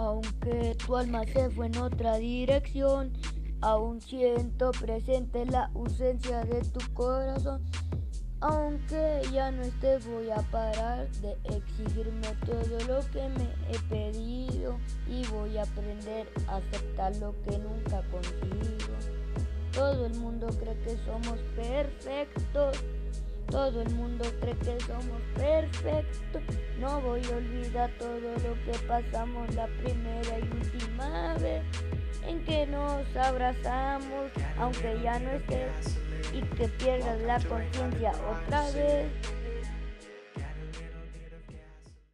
Aunque tu alma se fue en otra dirección, aún siento presente la ausencia de tu corazón. Aunque ya no esté voy a parar de exigirme todo lo que me he pedido y voy a aprender a aceptar lo que nunca consigo. Todo el mundo cree que somos perfectos. Todo el mundo cree que somos perfectos. No voy a olvidar todo lo que pasamos la primera y última vez en que nos abrazamos, aunque ya no estés y que pierdas la conciencia otra vez.